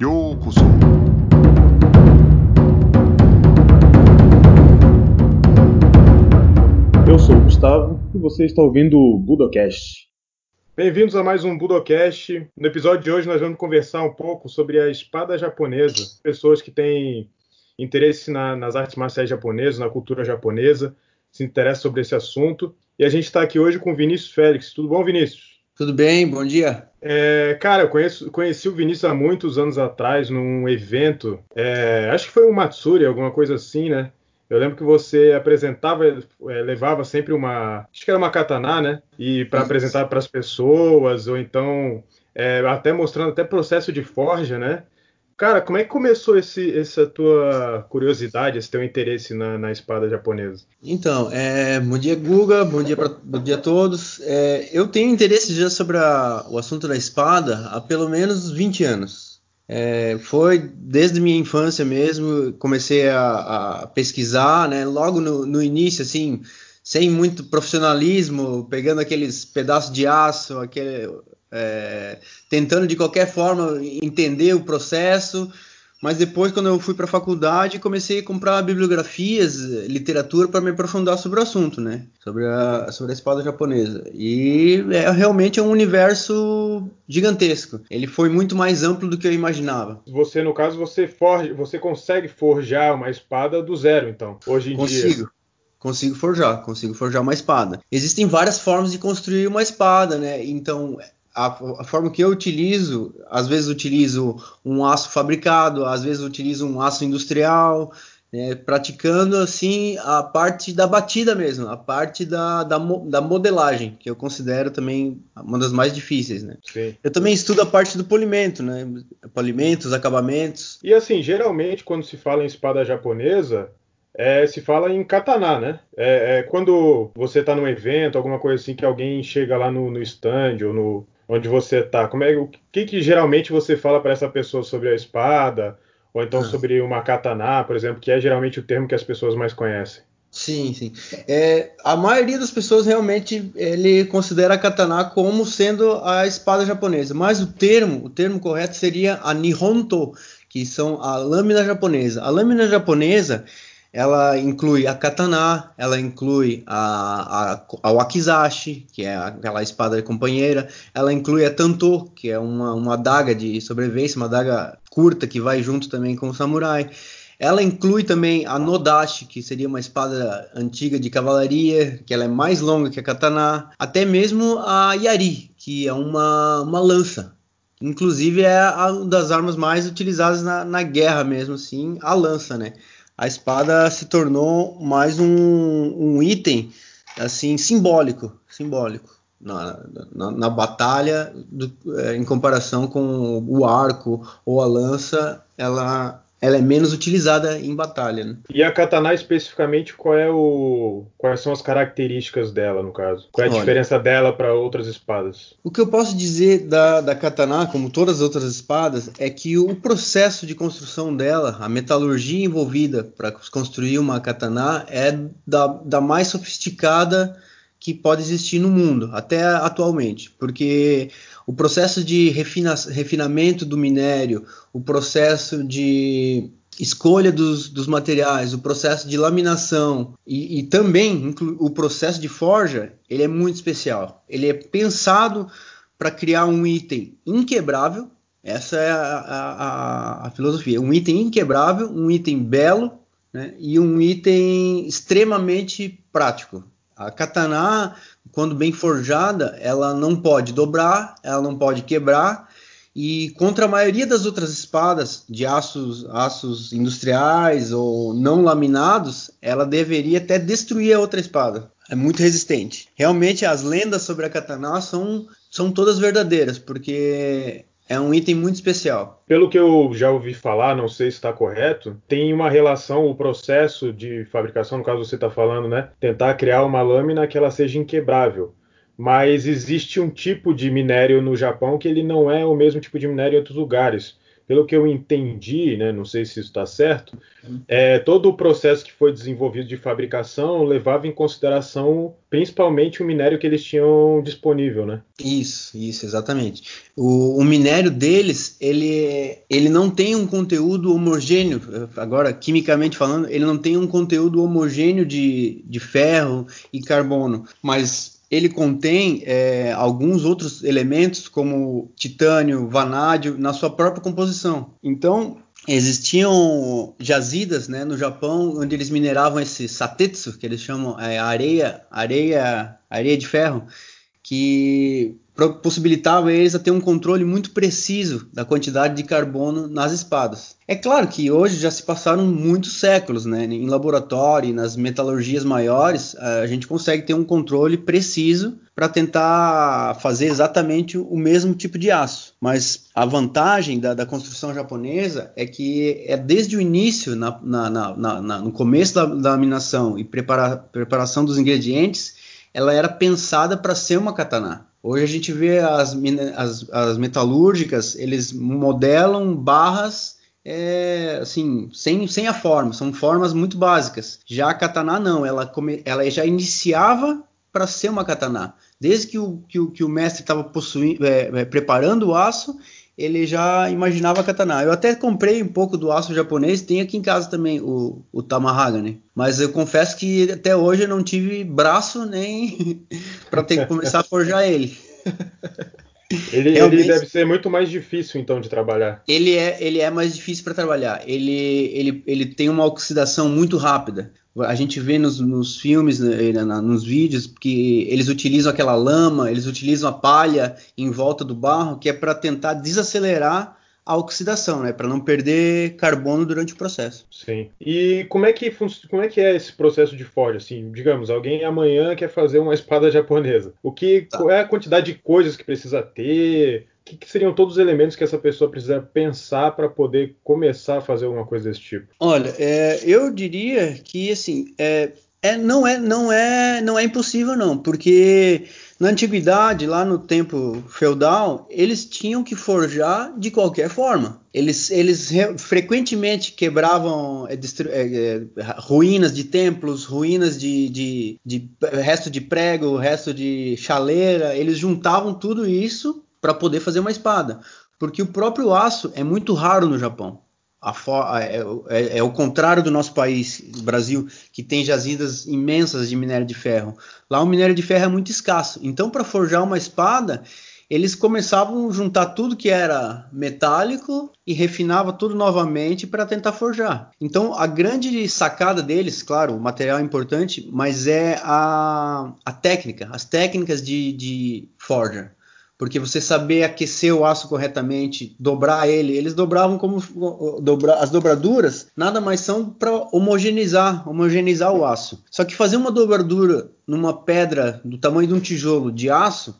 Yokoso. Eu sou o Gustavo e você está ouvindo o Budocast. Bem-vindos a mais um Budocast. No episódio de hoje nós vamos conversar um pouco sobre a espada japonesa. Pessoas que têm interesse na, nas artes marciais japonesas, na cultura japonesa, se interessam sobre esse assunto. E a gente está aqui hoje com o Vinícius Félix. Tudo bom, Vinícius? Tudo bem, bom dia. É, cara, eu conheço, conheci o Vinícius há muitos anos atrás num evento, é, acho que foi um Matsuri, alguma coisa assim, né? Eu lembro que você apresentava, é, levava sempre uma, acho que era uma katana, né? E para apresentar para as pessoas, ou então é, até mostrando até processo de forja, né? Cara, como é que começou esse, essa tua curiosidade, esse teu interesse na, na espada japonesa? Então, é, bom dia, Guga, bom dia, pra, bom dia a todos. É, eu tenho interesse já sobre a, o assunto da espada há pelo menos 20 anos. É, foi desde minha infância mesmo, comecei a, a pesquisar, né, logo no, no início, assim, sem muito profissionalismo, pegando aqueles pedaços de aço, aquele, é, tentando de qualquer forma entender o processo. Mas depois, quando eu fui para a faculdade, comecei a comprar bibliografias, literatura para me aprofundar sobre o assunto, né? Sobre a, sobre a espada japonesa. E é realmente é um universo gigantesco. Ele foi muito mais amplo do que eu imaginava. Você, no caso, você forja, você consegue forjar uma espada do zero, então, hoje em Consigo. dia. Consigo forjar, consigo forjar uma espada. Existem várias formas de construir uma espada, né? Então, a, forma que eu utilizo, às vezes utilizo um aço fabricado, às vezes utilizo um aço industrial, né, praticando assim a parte da batida mesmo, a parte da, da, da, modelagem, que eu considero também uma das mais difíceis, né? Eu também estudo a parte do polimento, né? Polimentos, acabamentos. E assim, geralmente quando se fala em espada japonesa, é, se fala em katana, né? É, é quando você está num evento, alguma coisa assim, que alguém chega lá no, no stand ou no, onde você está, como é o que, que geralmente você fala para essa pessoa sobre a espada ou então ah. sobre uma katana, por exemplo, que é geralmente o termo que as pessoas mais conhecem? Sim, sim. É, a maioria das pessoas realmente ele considera a katana como sendo a espada japonesa, mas o termo, o termo correto seria a nihonto, que são a lâmina japonesa. A lâmina japonesa ela inclui a katana, ela inclui a, a, a wakizashi, que é aquela espada companheira, ela inclui a tanto, que é uma, uma adaga de sobrevivência, uma adaga curta que vai junto também com o samurai. Ela inclui também a nodashi, que seria uma espada antiga de cavalaria, que ela é mais longa que a katana, até mesmo a yari, que é uma, uma lança. Inclusive é uma das armas mais utilizadas na, na guerra mesmo, assim, a lança, né? A espada se tornou mais um, um item assim simbólico, simbólico na, na, na batalha do, é, em comparação com o arco ou a lança, ela ela é menos utilizada em batalha. Né? E a katana especificamente, qual é o, quais são as características dela, no caso? Qual é a Olha, diferença dela para outras espadas? O que eu posso dizer da, da katana, como todas as outras espadas, é que o processo de construção dela, a metalurgia envolvida para construir uma katana, é da, da mais sofisticada que pode existir no mundo, até atualmente, porque o processo de refina refinamento do minério, o processo de escolha dos, dos materiais, o processo de laminação e, e também o processo de forja, ele é muito especial. Ele é pensado para criar um item inquebrável. Essa é a, a, a, filosofia. Um item inquebrável, um item belo né, e um item extremamente prático. A katana, quando bem forjada, ela não pode dobrar, ela não pode quebrar. E contra a maioria das outras espadas de aços, aços industriais ou não laminados, ela deveria até destruir a outra espada. É muito resistente. Realmente as lendas sobre a katana são, são todas verdadeiras, porque é um item muito especial. Pelo que eu já ouvi falar, não sei se está correto, tem uma relação, o processo de fabricação, no caso você está falando, né? Tentar criar uma lâmina que ela seja inquebrável. Mas existe um tipo de minério no Japão que ele não é o mesmo tipo de minério em outros lugares. Pelo que eu entendi, né, não sei se isso está certo, é, todo o processo que foi desenvolvido de fabricação levava em consideração principalmente o minério que eles tinham disponível, né? Isso, isso, exatamente. O, o, minério deles, ele, ele não tem um conteúdo homogêneo, agora, quimicamente falando, ele não tem um conteúdo homogêneo de, de ferro e carbono, mas ele contém é, alguns outros elementos, como titânio, vanádio, na sua própria composição. Então, existiam jazidas né, no Japão onde eles mineravam esse satetsu, que eles chamam é, areia, areia, areia de ferro, que possibilitava eles a ter um controle muito preciso da quantidade de carbono nas espadas. É claro que hoje já se passaram muitos séculos, né? Em laboratório, nas metalurgias maiores, a gente consegue ter um controle preciso para tentar fazer exatamente o mesmo tipo de aço. Mas a vantagem da, da construção japonesa é que é desde o início, na, na, na, no começo da, da laminação e prepara, preparação dos ingredientes, ela era pensada para ser uma katana. Hoje a gente vê as, as, as metalúrgicas, eles modelam barras é, assim, sem, sem a forma, são formas muito básicas. Já a katana não, ela, come, ela já iniciava para ser uma katana. Desde que o, que o, que o mestre estava é, é, preparando o aço, ele já imaginava katana. Eu até comprei um pouco do aço japonês, tem aqui em casa também o, o Tamahagane. Né? Mas eu confesso que até hoje eu não tive braço nem para ter que começar a forjar ele. Ele, ele, deve ser muito mais difícil então de trabalhar. Ele é, ele é mais difícil para trabalhar. Ele, ele, ele tem uma oxidação muito rápida. A gente vê nos, nos filmes, né, nos vídeos, que eles utilizam aquela lama, eles utilizam a palha em volta do barro, que é para tentar desacelerar a oxidação, né, para não perder carbono durante o processo. Sim. E como é que como é que é esse processo de forja? Assim, digamos, alguém amanhã quer fazer uma espada japonesa. O que tá. qual é a quantidade de coisas que precisa ter? O que, que seriam todos os elementos que essa pessoa precisa pensar para poder começar a fazer alguma coisa desse tipo? Olha, é, eu diria que assim, é, é, não é, não é, não é impossível não, porque na antiguidade, lá no tempo feudal, eles tinham que forjar de qualquer forma. Eles, eles frequentemente quebravam é, é, ruínas de templos, ruínas de, de, de resto de prego, resto de chaleira. Eles juntavam tudo isso para poder fazer uma espada, porque o próprio aço é muito raro no Japão. É, é, é, o contrário do nosso país, Brasil, que tem jazidas imensas de minério de ferro. Lá o minério de ferro é muito escasso. Então, para forjar uma espada, eles começavam a juntar tudo que era metálico e refinava tudo novamente para tentar forjar. Então, a grande sacada deles, claro, o material é importante, mas é a, a técnica, as técnicas de, de forja porque você saber aquecer o aço corretamente, dobrar ele, eles dobravam como dobra, as dobraduras, nada mais são para homogeneizar, homogeneizar o aço. Só que fazer uma dobradura numa pedra do tamanho de um tijolo de aço,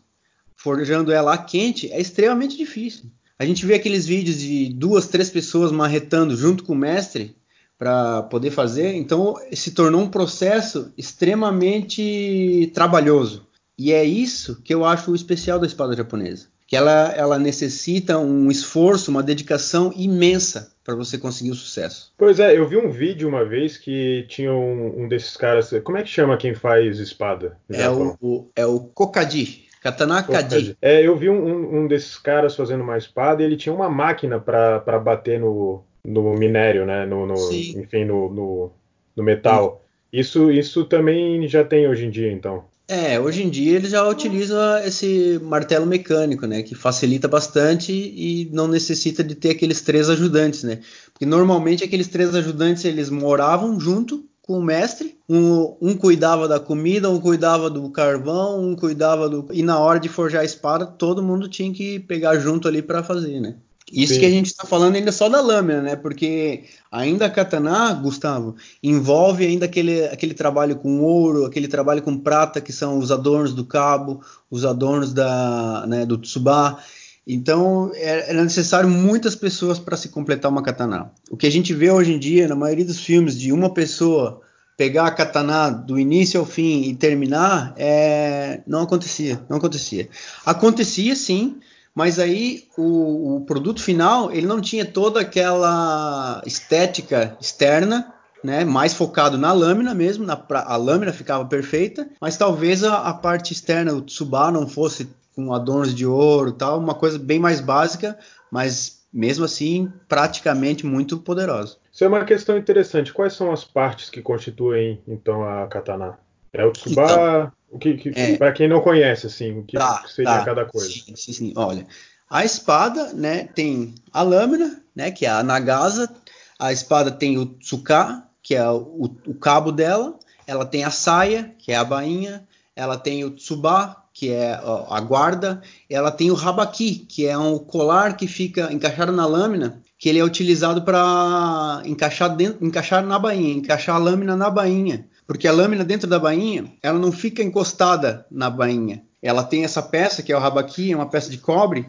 forjando ela quente, é extremamente difícil. A gente vê aqueles vídeos de duas, três pessoas marretando junto com o mestre para poder fazer, então se tornou um processo extremamente trabalhoso. E é isso que eu acho o especial da espada japonesa. Que ela, ela necessita um esforço, uma dedicação imensa para você conseguir o sucesso. Pois é, eu vi um vídeo uma vez que tinha um, um desses caras. Como é que chama quem faz espada? É o, o, é o Kokadi. Katana Kadi. É, eu vi um, um, desses caras fazendo uma espada e ele tinha uma máquina para bater no, no minério, né? No, no enfim, no, no, no metal. Isso, isso também já tem hoje em dia, então. É, hoje em dia ele já utiliza esse martelo mecânico, né, que facilita bastante e não necessita de ter aqueles três ajudantes, né? Porque normalmente aqueles três ajudantes eles moravam junto com o mestre, um, um cuidava da comida, um cuidava do carvão, um cuidava do e na hora de forjar a espada todo mundo tinha que pegar junto ali para fazer, né? Isso Sim. que a gente está falando ainda só da lâmina, né? Porque ainda a katana, Gustavo, envolve ainda aquele, aquele trabalho com ouro, aquele trabalho com prata, que são os adornos do cabo, os adornos da, né, do tsubá. Então, é, era necessário muitas pessoas para se completar uma katana. O que a gente vê hoje em dia, na maioria dos filmes, de uma pessoa pegar a katana do início ao fim e terminar, é... não acontecia, não acontecia. Acontecia sim, Mas aí o, o produto final ele não tinha toda aquela estética externa né, mais focado na lâmina mesmo, na, a lâmina ficava perfeita, mas talvez a, a, parte externa, o Tsuba não fosse com adornos de ouro tal, uma coisa bem mais básica, mas mesmo assim praticamente muito poderosa. Isso é uma questão interessante. Quais são as partes que constituem então a katana? É o Tsuba, então, o que, que é, para quem não conhece assim, o que, tá, seria tá, cada coisa? Sim, sim, sim. Olha, a espada, né, tem a lâmina, né, que é a nagasa, a espada tem o tsuka, que é o, o, cabo dela, ela tem a saia, que é a bainha, ela tem o tsuba, que é a guarda, ela tem o rabaki, que é um colar que fica encaixado na lâmina, que ele é utilizado para encaixar, dentro, encaixar na bainha, encaixar a lâmina na bainha, porque a lâmina dentro da bainha, ela não fica encostada na bainha. Ela tem essa peça, que é o rabaki, é uma peça de cobre,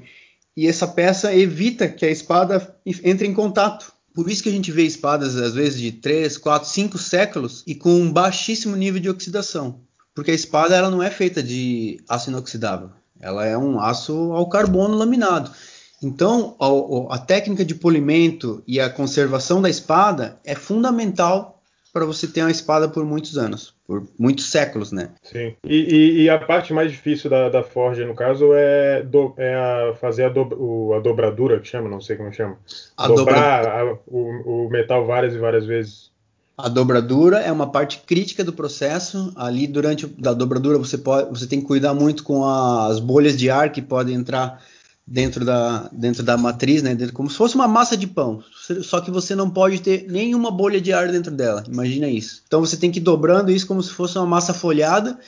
e essa peça evita que a espada entre em contato. Por isso que a gente vê espadas, às vezes, de 3, 4, 5 séculos e com um baixíssimo nível de oxidação. Porque a espada ela não é feita de aço inoxidável. Ela é um aço ao carbono laminado. Então, a, a técnica de polimento e a conservação da espada é fundamental para você ter uma espada por muitos anos, por muitos séculos, né? Sim. E, e, e a parte mais difícil da, da forja, no caso, é, do, é a fazer a, do, o, a dobradura, que chama, não sei como chama. A Dobrar a, o, o metal várias e várias vezes. A dobradura é uma parte crítica do processo. Ali, durante a dobradura, você, pode, você tem que cuidar muito com as bolhas de ar que podem entrar dentro da, dentro da matriz, né? Dentro, como se fosse uma massa de pão. Só que você não pode ter nenhuma bolha de ar dentro dela. Imagina isso. Então você tem que ir dobrando isso como se fosse uma massa folhada.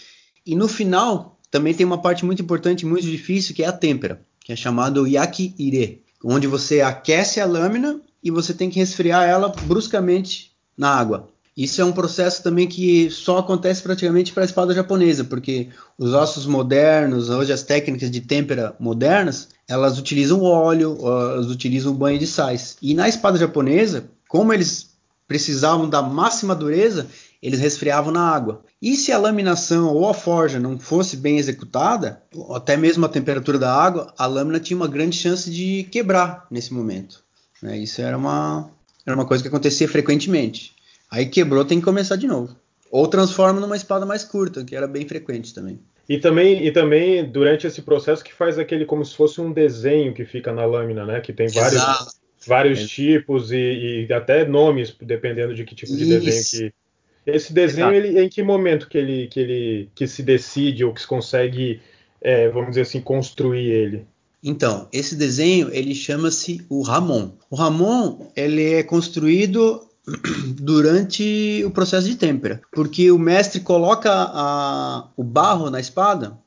E no final também tem uma parte muito importante, muito difícil, que é a têmpera, que é chamado yaki-ire, onde você aquece a lâmina e você tem que resfriar ela bruscamente na água. Isso é um processo também que só acontece praticamente para a espada japonesa, porque os ossos modernos, hoje as técnicas de têmpera modernas, elas utilizam óleo, elas utilizam banho de sais. E na espada japonesa, como eles precisavam da máxima dureza, eles resfriavam na água. E se a laminação ou a forja não fosse bem executada, até mesmo a temperatura da água, a lâmina tinha uma grande chance de quebrar nesse momento. Né? Isso era uma, era uma coisa que acontecia frequentemente. Aí quebrou, tem que começar de novo. Ou transforma numa espada mais curta, que era bem frequente também. E também, e também durante esse processo que faz aquele como se fosse um desenho que fica na lâmina, né? Que tem vários, vários é. tipos e, e, até nomes, dependendo de que tipo de Isso. desenho que. Esse desenho, ele, em que momento que ele, que ele que se decide ou que se consegue, é, vamos dizer assim, construir ele? Então, esse desenho ele chama-se o Ramon. O Ramon ele é construído durante o processo de têmpera, porque o mestre coloca a, o barro na espada,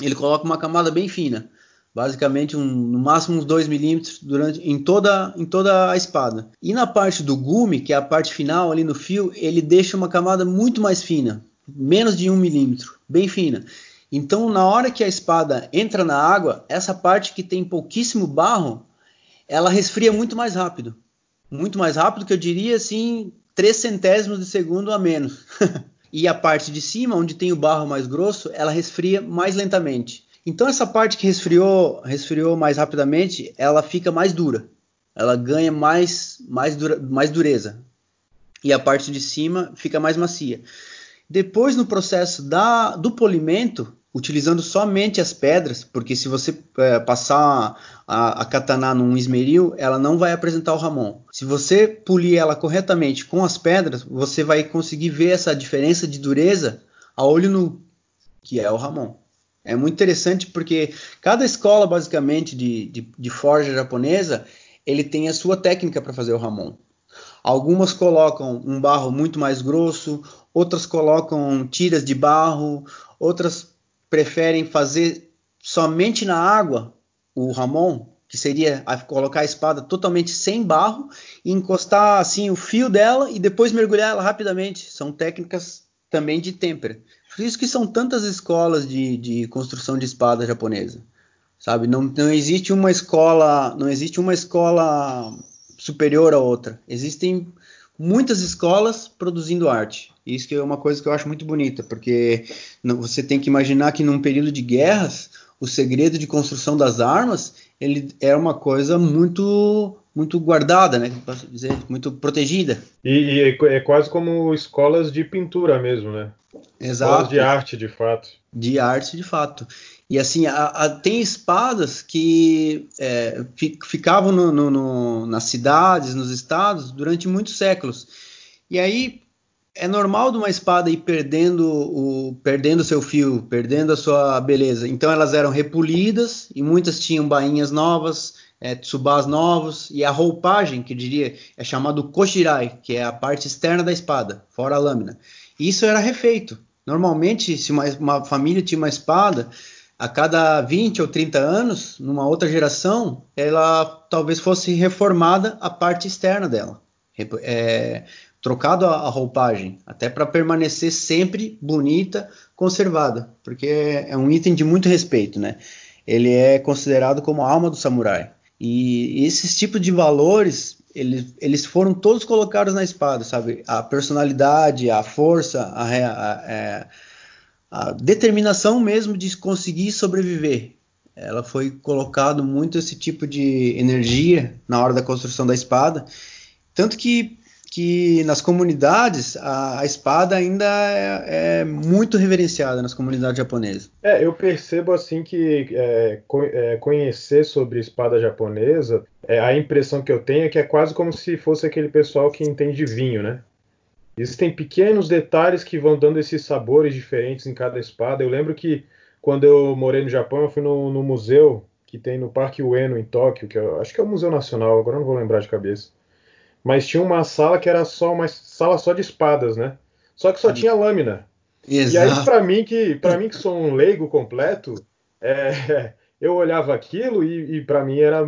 ele coloca uma camada bem fina, basicamente um, no máximo uns 2 milímetros durante em toda em toda a espada. E na parte do gume, que é a parte final ali no fio, ele deixa uma camada muito mais fina, menos de um milímetro, bem fina. Então, na hora que a espada entra na água, essa parte que tem pouquíssimo barro, ela resfria muito mais rápido muito mais rápido, que eu diria assim, 3 centésimos de segundo a menos. e a parte de cima, onde tem o barro mais grosso, ela resfria mais lentamente. Então essa parte que resfriou, resfriou mais rapidamente, ela fica mais dura. Ela ganha mais, mais, dura, mais dureza. E a parte de cima fica mais macia. Depois, no processo da, do polimento, utilizando somente as pedras, porque se você é, passar a, a, katana num esmeril, ela não vai apresentar o ramon. Se você polir ela corretamente com as pedras, você vai conseguir ver essa diferença de dureza a olho nu, que é o ramon. É muito interessante porque cada escola, basicamente, de, de, de forja japonesa, ele tem a sua técnica para fazer o ramon. Algumas colocam um barro muito mais grosso, outras colocam tiras de barro, outras preferem fazer somente na água o Ramon, que seria colocar a espada totalmente sem barro e encostar assim o fio dela e depois mergulhar ela rapidamente. São técnicas também de têmpera. Por isso que são tantas escolas de, de construção de espada japonesa. Sabe, não, não existe uma escola, não existe uma escola superior a outra. Existem muitas escolas produzindo arte. Isso que é uma coisa que eu acho muito bonita, porque você tem que imaginar que num período de guerras, o segredo de construção das armas ele era uma coisa muito muito guardada, né? Posso dizer, muito protegida. E, e, é quase como escolas de pintura mesmo, né? Exato. De arte, de fato. De arte, de fato. E assim, a, a, tem espadas que é, ficavam no, no, no, nas cidades, nos estados, durante muitos séculos. E aí é normal de uma espada ir perdendo o perdendo seu fio, perdendo a sua beleza. Então elas eram repolidas e muitas tinham bainhas novas, é, tsubás novos e a roupagem, que diria, é chamado koshirai, que é a parte externa da espada, fora a lâmina. Isso era refeito. Normalmente, se uma, uma família tinha uma espada, a cada 20 ou 30 anos, numa outra geração, ela talvez fosse reformada a parte externa dela. É, trocado a, a roupagem, até para permanecer sempre bonita, conservada, porque é um item de muito respeito, né? Ele é considerado como a alma do samurai. E esses tipos de valores, eles, eles foram todos colocados na espada, sabe? A personalidade, a força, a, a, a, é, a determinação mesmo de conseguir sobreviver. Ela foi colocado muito esse tipo de energia na hora da construção da espada, tanto que que nas comunidades a, a espada ainda é, é, muito reverenciada nas comunidades japonesas. É, eu percebo assim que é, co é, conhecer sobre espada japonesa, é, a impressão que eu tenho é que é quase como se fosse aquele pessoal que entende vinho, né? Existem pequenos detalhes que vão dando esses sabores diferentes em cada espada. Eu lembro que quando eu morei no Japão, eu fui no, no museu que tem no Parque Ueno, em Tóquio, que eu, acho que é o Museu Nacional, agora não vou lembrar de cabeça mas tinha uma sala que era só uma sala só de espadas, né? Só que só tinha lâmina. Exato. E aí para mim que para mim que sou um leigo completo, é, eu olhava aquilo e, e para mim era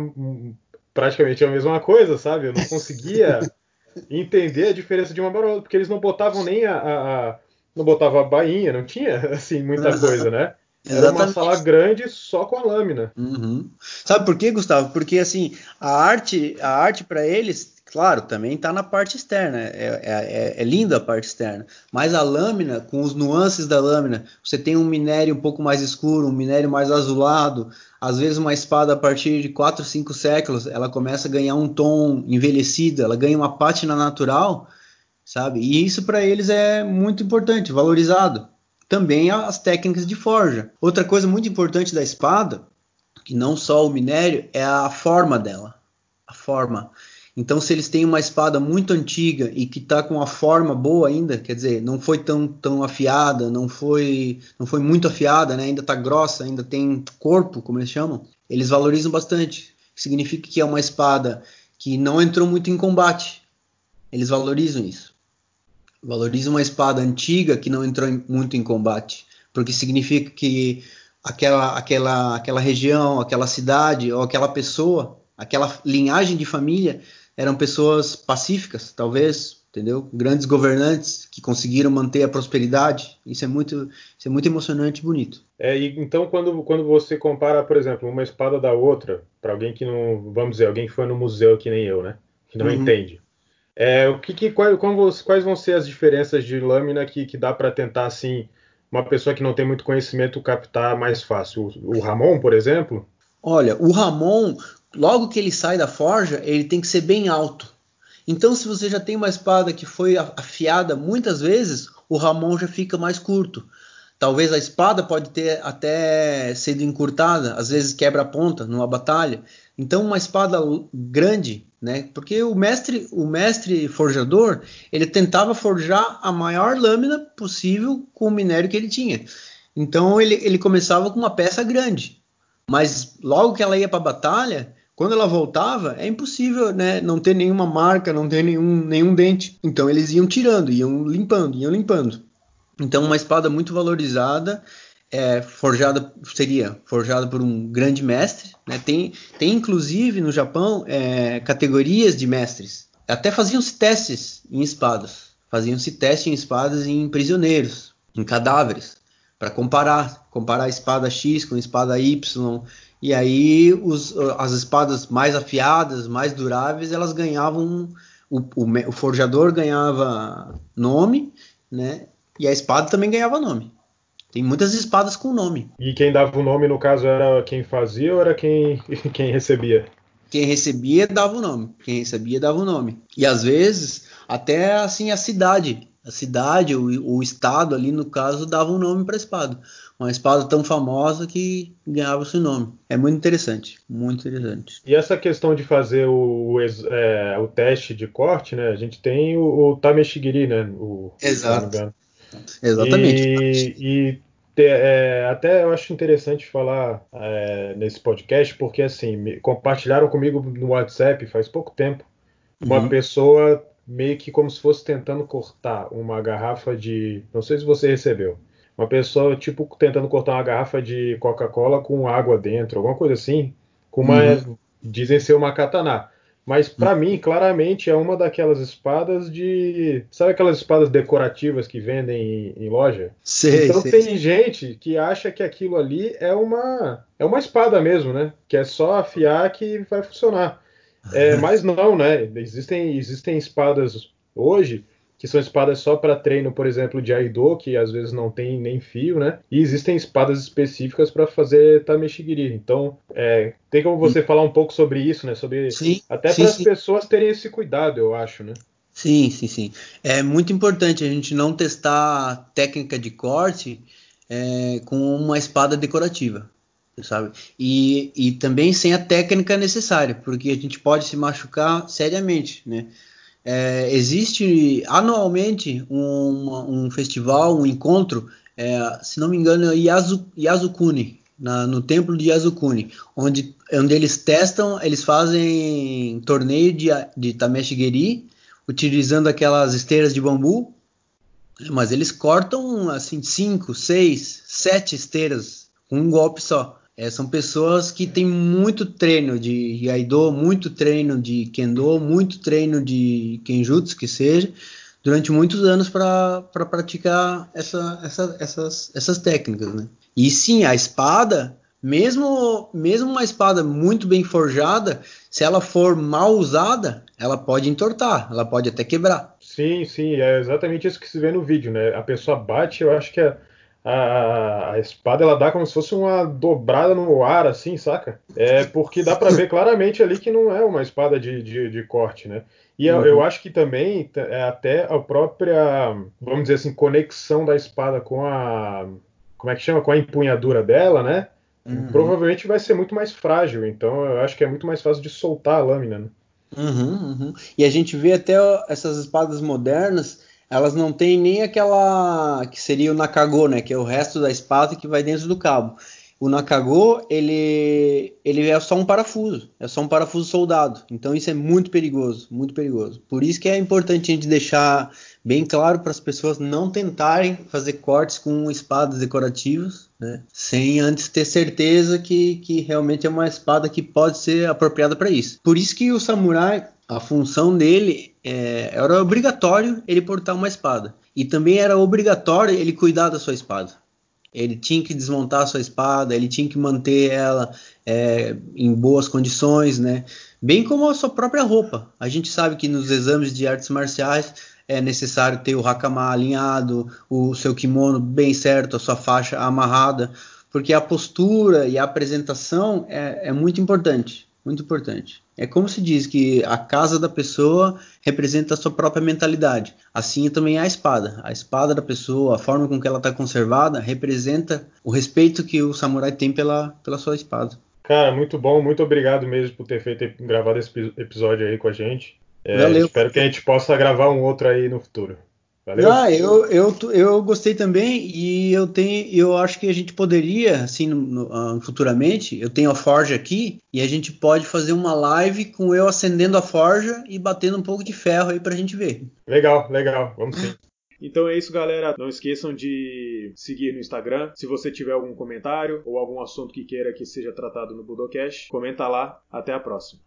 praticamente a mesma coisa, sabe? Eu não conseguia entender a diferença de uma outra, porque eles não botavam nem a, a, a não botava a bainha, não tinha assim muita coisa, né? Era uma sala grande só com a lâmina. Uhum. Sabe por quê, Gustavo? Porque assim a arte, a arte para eles Claro, também está na parte externa, é, é, é, é linda a parte externa, mas a lâmina, com os nuances da lâmina, você tem um minério um pouco mais escuro, um minério mais azulado, às vezes uma espada a partir de 4, 5 séculos, ela começa a ganhar um tom envelhecido, ela ganha uma pátina natural, sabe? E isso para eles é muito importante, valorizado. Também as técnicas de forja. Outra coisa muito importante da espada, que não só o minério, é a forma dela. A forma. Então, se eles têm uma espada muito antiga e que está com a forma boa ainda, quer dizer, não foi tão, tão afiada, não foi, não foi muito afiada, né? ainda está grossa, ainda tem corpo, como eles chamam, eles valorizam bastante. Significa que é uma espada que não entrou muito em combate. Eles valorizam isso. Valorizam uma espada antiga que não entrou em, muito em combate, porque significa que aquela, aquela, aquela região, aquela cidade ou aquela pessoa, aquela linhagem de família eram pessoas pacíficas, talvez, entendeu? Grandes governantes que conseguiram manter a prosperidade. Isso é muito, isso é muito emocionante e bonito. É, e então quando, quando você compara, por exemplo, uma espada da outra, para alguém que não, vamos dizer, alguém que foi no museu que nem eu, né, que não uhum. entende. É, o que, que quais, quais vão ser as diferenças de lâmina que, que dá para tentar assim uma pessoa que não tem muito conhecimento captar mais fácil? O, o Ramon, por exemplo? Olha, o Ramon, logo que ele sai da forja, ele tem que ser bem alto. Então, se você já tem uma espada que foi afiada muitas vezes, o ramon já fica mais curto. Talvez a espada pode ter até sido encurtada, às vezes quebra a ponta numa batalha. Então, uma espada grande, né? Porque o mestre, o mestre forjador, ele tentava forjar a maior lâmina possível com o minério que ele tinha. Então, ele, ele começava com uma peça grande. Mas logo que ela ia para a batalha, quando ela voltava, é impossível, né, não ter nenhuma marca, não ter nenhum, nenhum dente. Então eles iam tirando, iam limpando, iam limpando. Então uma espada muito valorizada, é, forjada seria forjada por um grande mestre. Né? Tem, tem inclusive no Japão é, categorias de mestres. Até faziam-se testes em espadas. Faziam-se testes em espadas em prisioneiros, em cadáveres, para comparar, comparar a espada X com a espada Y e aí os, as espadas mais afiadas, mais duráveis, elas ganhavam o, o, o, forjador ganhava nome, né? E a espada também ganhava nome. Tem muitas espadas com nome. E quem dava o nome, no caso, era quem fazia ou era quem, quem recebia? Quem recebia dava o nome. Quem recebia dava o nome. E às vezes, até assim, a cidade. A cidade, o, o estado ali, no caso, dava um nome para a espada. Uma espada tão famosa que ganhava o seu nome. É muito interessante. Muito interessante. E essa questão de fazer o, o, é, o teste de corte, né? A gente tem o, o Tameshigiri, né? O, Exato. Exatamente. E, e é, até eu acho interessante falar é, nesse podcast, porque assim, me, compartilharam comigo no WhatsApp faz pouco tempo uma uhum. pessoa meio que como se fosse tentando cortar uma garrafa de. Não sei se você recebeu. Uma pessoa, tipo, tentando cortar uma garrafa de Coca-Cola com água dentro, alguma coisa assim. Com uma. Uhum. Dizem ser uma katana. Mas para uhum. mim, claramente, é uma daquelas espadas de. Sabe aquelas espadas decorativas que vendem em, em loja? Sei, então sei, tem sei. gente que acha que aquilo ali é uma. É uma espada mesmo, né? Que é só afiar que vai funcionar. É, mas não, né? Existem, existem espadas hoje que são espadas só para treino, por exemplo, de Aido, que às vezes não tem nem fio, né? E existem espadas específicas para fazer Tameshigiri. Então, é, tem como você falar um pouco sobre isso, né? Sobre sim, até para as pessoas terem esse cuidado, eu acho, né? Sim, sim, sim. É muito importante a gente não testar técnica de corte é, com uma espada decorativa sabe? E, e também sem a técnica necessária, porque a gente pode se machucar seriamente, né? É, existe anualmente um, um, festival, um encontro, é, se não me engano, é Yasu, Yasukuni, na, no templo de Yasukuni, onde, onde eles testam, eles fazem torneio de, de Tameshigeri, utilizando aquelas esteiras de bambu, mas eles cortam assim cinco, seis, sete esteiras com um golpe só. É, são pessoas que têm muito treino de Aido, muito treino de Kendo, muito treino de Kenjutsu, que seja, durante muitos anos para pra praticar essa, essa, essas, essas técnicas. Né? E sim, a espada, mesmo, mesmo uma espada muito bem forjada, se ela for mal usada, ela pode entortar, ela pode até quebrar. Sim, sim, é exatamente isso que se vê no vídeo, né? A pessoa bate, eu acho que é a, a, espada ela dá como se fosse uma dobrada no ar, assim, saca? É porque dá para ver claramente ali que não é uma espada de, de, de corte, né? E uhum. eu, eu, acho que também é até a própria, vamos dizer assim, conexão da espada com a. Como é que chama? Com a empunhadura dela, né? Uhum. Provavelmente vai ser muito mais frágil, então eu acho que é muito mais fácil de soltar a lâmina, né? Uhum, uhum. e a gente vê até essas espadas modernas elas não têm nem aquela que seria o nakago, né, que é o resto da espada que vai dentro do cabo. O nakago, ele, ele é só um parafuso, é só um parafuso soldado. Então isso é muito perigoso, muito perigoso. Por isso que é importante a gente deixar bem claro para as pessoas não tentarem fazer cortes com espadas decorativas, né, sem antes ter certeza que, que realmente é uma espada que pode ser apropriada para isso. Por isso que o samurai a função dele é, era obrigatório ele portar uma espada. E também era obrigatório ele cuidar da sua espada. Ele tinha que desmontar a sua espada, ele tinha que manter ela é, em boas condições, né? Bem como a sua própria roupa. A gente sabe que nos exames de artes marciais é necessário ter o hakama alinhado, o seu kimono bem certo, a sua faixa amarrada, porque a postura e a apresentação é, é muito importante, muito importante. É como se diz que a casa da pessoa representa a sua própria mentalidade. Assim também é a espada. A espada da pessoa, a forma com que ela está conservada, representa o respeito que o samurai tem pela, pela sua espada. Cara, muito bom. Muito obrigado mesmo por ter feito gravado esse episódio aí com a gente. É. Espero que a gente possa gravar um outro aí no futuro. Valeu? Ah, eu, eu, eu gostei também e eu tenho, eu acho que a gente poderia, assim, no, no, uh, futuramente, eu tenho a forja aqui e a gente pode fazer uma live com eu acendendo a forja e batendo um pouco de ferro aí pra gente ver. Legal, legal, vamos sim. Então é isso, galera. Não esqueçam de seguir no Instagram. Se você tiver algum comentário ou algum assunto que queira que seja tratado no Budocast, comenta lá. Até a próxima.